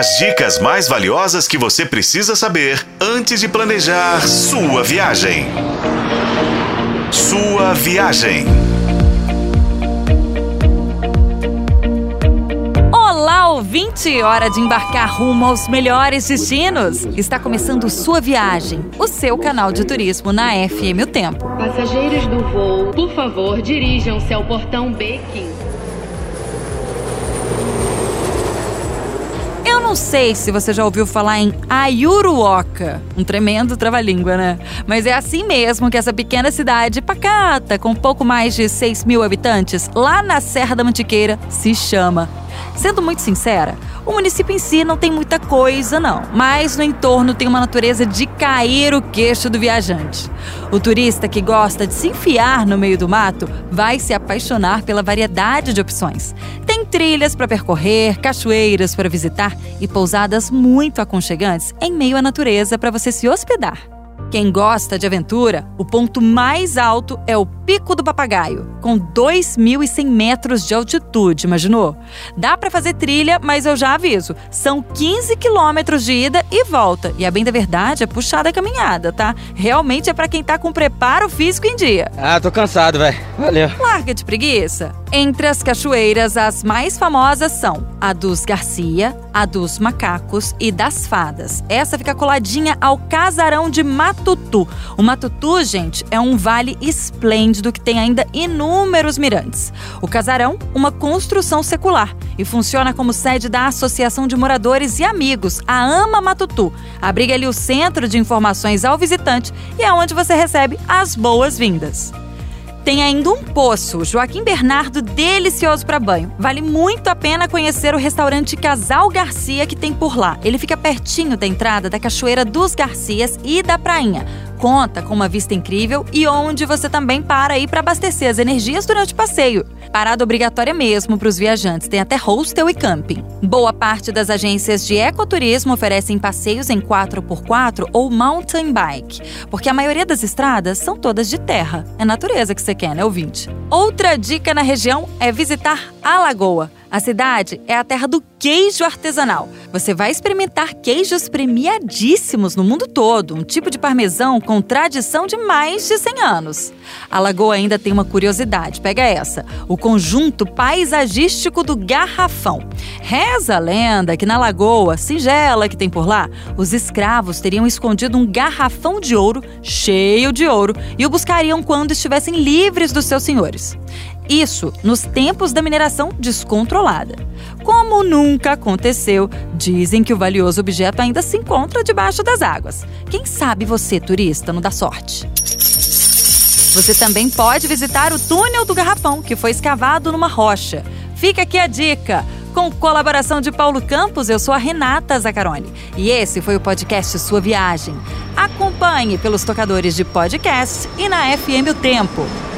As dicas mais valiosas que você precisa saber antes de planejar sua viagem. Sua viagem. Olá, ouvinte! Hora de embarcar rumo aos melhores destinos. Está começando sua viagem, o seu canal de turismo na FM O Tempo. Passageiros do voo, por favor, dirijam-se ao portão B15. Eu não sei se você já ouviu falar em Ayuruoca, um tremendo trava-língua, né? Mas é assim mesmo que essa pequena cidade pacata, com pouco mais de 6 mil habitantes, lá na Serra da Mantiqueira, se chama. Sendo muito sincera, o município em si não tem muita coisa, não, mas no entorno tem uma natureza de cair o queixo do viajante. O turista que gosta de se enfiar no meio do mato vai se apaixonar pela variedade de opções. Tem trilhas para percorrer, cachoeiras para visitar e pousadas muito aconchegantes em meio à natureza para você se hospedar. Quem gosta de aventura, o ponto mais alto é o Pico do Papagaio, com 2.100 metros de altitude, imaginou? Dá para fazer trilha, mas eu já aviso, são 15 quilômetros de ida e volta. E a bem da verdade é puxada a caminhada, tá? Realmente é para quem tá com preparo físico em dia. Ah, tô cansado, velho. Valeu. Larga de preguiça. Entre as cachoeiras, as mais famosas são a dos Garcia, a dos Macacos e das Fadas. Essa fica coladinha ao casarão de Matutu. O Matutu, gente, é um vale esplêndido que tem ainda inúmeros mirantes. O casarão, uma construção secular e funciona como sede da Associação de Moradores e Amigos, a AMA Matutu. Abriga ali o centro de informações ao visitante e é onde você recebe as boas-vindas. Tem ainda um poço, Joaquim Bernardo, delicioso para banho. Vale muito a pena conhecer o restaurante Casal Garcia que tem por lá. Ele fica pertinho da entrada da Cachoeira dos Garcias e da Prainha. Conta com uma vista incrível e onde você também para aí para abastecer as energias durante o passeio. Parada obrigatória mesmo para os viajantes, tem até hostel e camping. Boa parte das agências de ecoturismo oferecem passeios em 4x4 ou mountain bike, porque a maioria das estradas são todas de terra. É natureza que você quer, né, ouvinte? Outra dica na região é visitar a Lagoa. A cidade é a terra do queijo artesanal. Você vai experimentar queijos premiadíssimos no mundo todo, um tipo de parmesão com tradição de mais de 100 anos. A lagoa ainda tem uma curiosidade, pega essa: o conjunto paisagístico do Garrafão. Reza a lenda que na lagoa singela que tem por lá, os escravos teriam escondido um garrafão de ouro cheio de ouro e o buscariam quando estivessem livres dos seus senhores. Isso nos tempos da mineração descontrolada. Como nunca aconteceu, dizem que o valioso objeto ainda se encontra debaixo das águas. Quem sabe você, turista, não dá sorte? Você também pode visitar o túnel do Garrafão, que foi escavado numa rocha. Fica aqui a dica. Com colaboração de Paulo Campos, eu sou a Renata Zacaroni. E esse foi o podcast Sua Viagem. Acompanhe pelos tocadores de podcast e na FM O Tempo.